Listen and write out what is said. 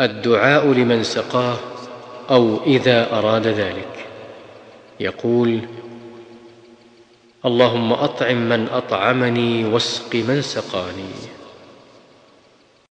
الدعاء لمن سقاه أو إذا أراد ذلك. يقول اللهم أطعم من أطعمني واسق من سقاني.